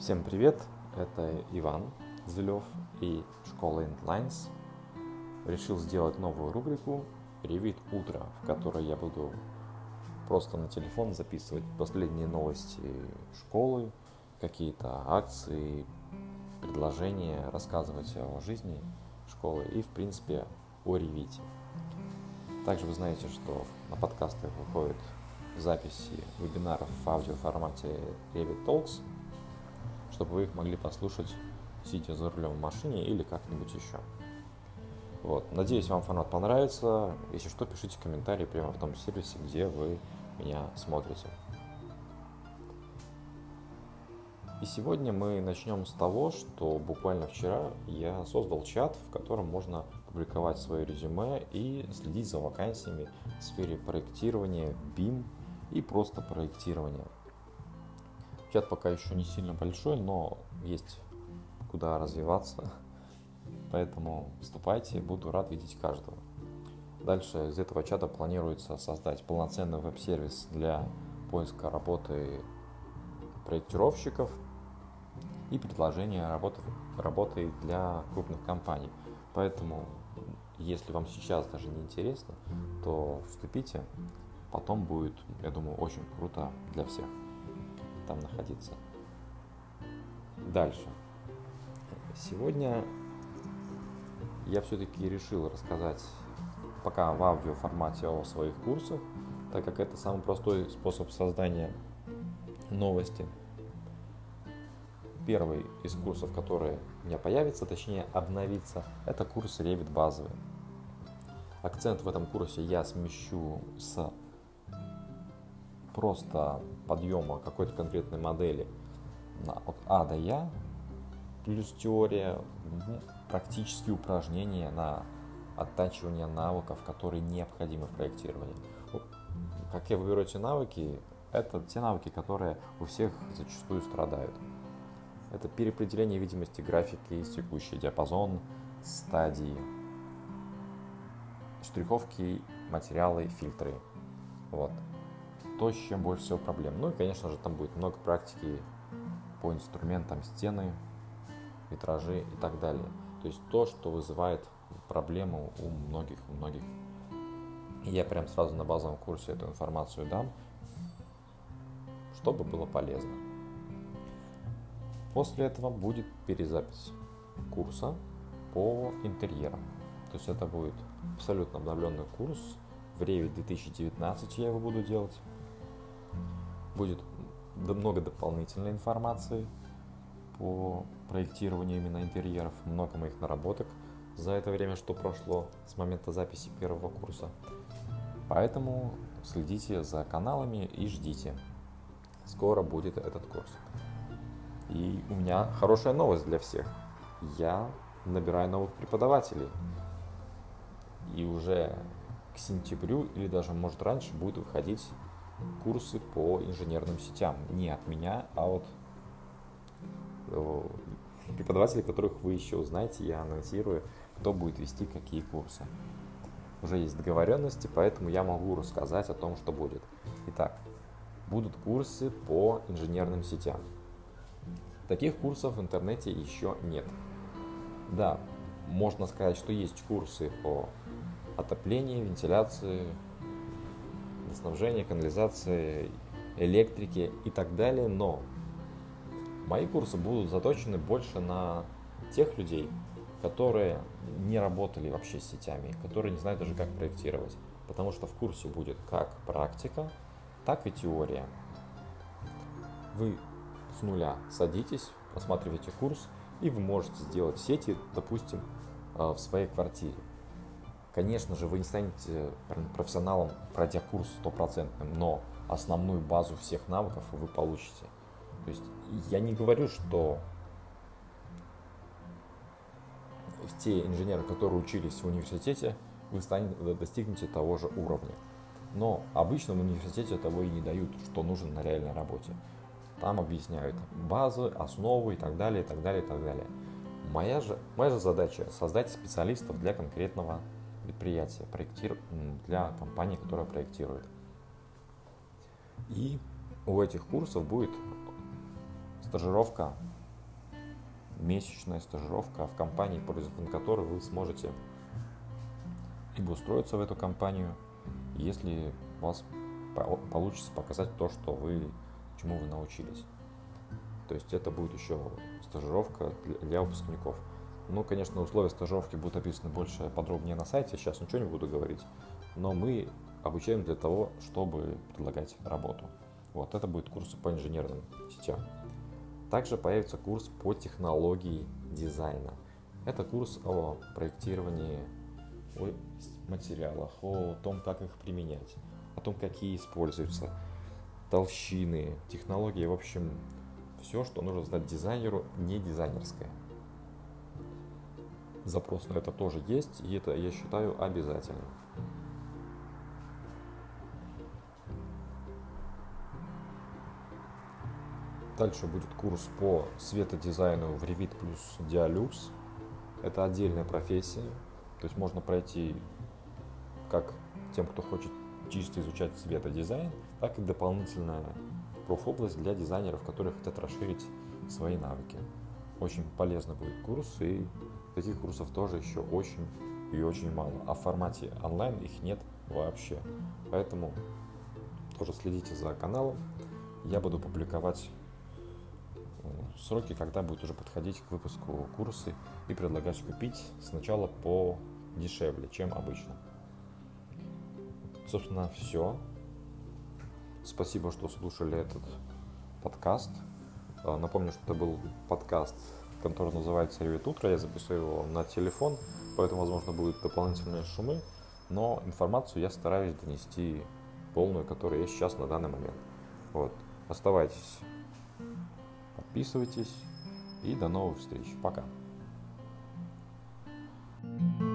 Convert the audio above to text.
Всем привет, это Иван Зелев и школа Endlines. Решил сделать новую рубрику «Ревит утро», в которой я буду просто на телефон записывать последние новости школы, какие-то акции, предложения, рассказывать о жизни школы и, в принципе, о ревите. Также вы знаете, что на подкастах выходят записи вебинаров в аудиоформате Revit Talks, чтобы вы их могли послушать, сидя за рулем в машине или как-нибудь еще. Вот. Надеюсь, вам формат понравится. Если что, пишите комментарии прямо в том сервисе, где вы меня смотрите. И сегодня мы начнем с того, что буквально вчера я создал чат, в котором можно публиковать свое резюме и следить за вакансиями в сфере проектирования, BIM и просто проектирования. Чат пока еще не сильно большой, но есть куда развиваться. Поэтому вступайте, буду рад видеть каждого. Дальше из этого чата планируется создать полноценный веб-сервис для поиска работы проектировщиков и предложения работы, работы для крупных компаний. Поэтому, если вам сейчас даже не интересно, то вступите. Потом будет, я думаю, очень круто для всех там находиться. Дальше. Сегодня я все-таки решил рассказать пока в аудио формате о своих курсах, так как это самый простой способ создания новости. Первый из курсов, который у меня появится, точнее обновится, это курс Revit базовый. Акцент в этом курсе я смещу с просто подъема какой-то конкретной модели от А до Я, плюс теория, практические упражнения на оттачивание навыков, которые необходимы в проектировании. Как я выберу эти навыки, это те навыки, которые у всех зачастую страдают. Это переопределение видимости графики, текущий диапазон, стадии, штриховки, материалы, фильтры. Вот то, с чем больше всего проблем. Ну и, конечно же, там будет много практики по инструментам стены, витражи и так далее. То есть то, что вызывает проблему у многих, у многих. Я прям сразу на базовом курсе эту информацию дам, чтобы было полезно. После этого будет перезапись курса по интерьерам. То есть это будет абсолютно обновленный курс. В Revit 2019 я его буду делать будет много дополнительной информации по проектированию именно интерьеров, много моих наработок за это время, что прошло с момента записи первого курса. Поэтому следите за каналами и ждите. Скоро будет этот курс. И у меня хорошая новость для всех. Я набираю новых преподавателей. И уже к сентябрю или даже может раньше будет выходить курсы по инженерным сетям. Не от меня, а от э, преподавателей, которых вы еще узнаете, я анонсирую, кто будет вести какие курсы. Уже есть договоренности, поэтому я могу рассказать о том, что будет. Итак, будут курсы по инженерным сетям. Таких курсов в интернете еще нет. Да, можно сказать, что есть курсы по отоплению, вентиляции, водоснабжения, канализации, электрики и так далее, но мои курсы будут заточены больше на тех людей, которые не работали вообще с сетями, которые не знают даже как проектировать. Потому что в курсе будет как практика, так и теория. Вы с нуля садитесь, просматриваете курс, и вы можете сделать сети, допустим, э, в своей квартире. Конечно же, вы не станете профессионалом, пройдя курс стопроцентным, но основную базу всех навыков вы получите. То есть я не говорю, что те инженеры, которые учились в университете, вы станете, достигнете того же уровня. Но обычно в университете того и не дают, что нужно на реальной работе. Там объясняют базы, основы и так далее, и так далее, и так далее. Моя же, моя же задача создать специалистов для конкретного предприятия, проектир... для компании, которая проектирует. И у этих курсов будет стажировка, месячная стажировка в компании, пользователем которой вы сможете либо устроиться в эту компанию, если у вас получится показать то, что вы, чему вы научились. То есть это будет еще стажировка для выпускников. Ну, конечно, условия стажировки будут описаны больше подробнее на сайте, сейчас ничего не буду говорить, но мы обучаем для того, чтобы предлагать работу. Вот, это будет курс по инженерным сетям. Также появится курс по технологии дизайна. Это курс о проектировании о материалах, о том, как их применять, о том, какие используются, толщины, технологии, в общем, все, что нужно знать дизайнеру, не дизайнерское. Запрос на это тоже есть, и это, я считаю, обязательно. Дальше будет курс по светодизайну в Revit плюс Dialux. Это отдельная профессия, то есть можно пройти как тем, кто хочет чисто изучать светодизайн, так и дополнительная профобласть для дизайнеров, которые хотят расширить свои навыки. Очень полезный будет курс, и таких курсов тоже еще очень и очень мало. А в формате онлайн их нет вообще. Поэтому тоже следите за каналом. Я буду публиковать э, сроки, когда будет уже подходить к выпуску курсы и предлагать купить сначала по дешевле, чем обычно. Собственно, все. Спасибо, что слушали этот подкаст. Э, напомню, что это был подкаст, который называется Ревит утро». Я записываю его на телефон, поэтому, возможно, будут дополнительные шумы. Но информацию я стараюсь донести полную, которая есть сейчас на данный момент. Вот. Оставайтесь, подписывайтесь и до новых встреч. Пока. thank you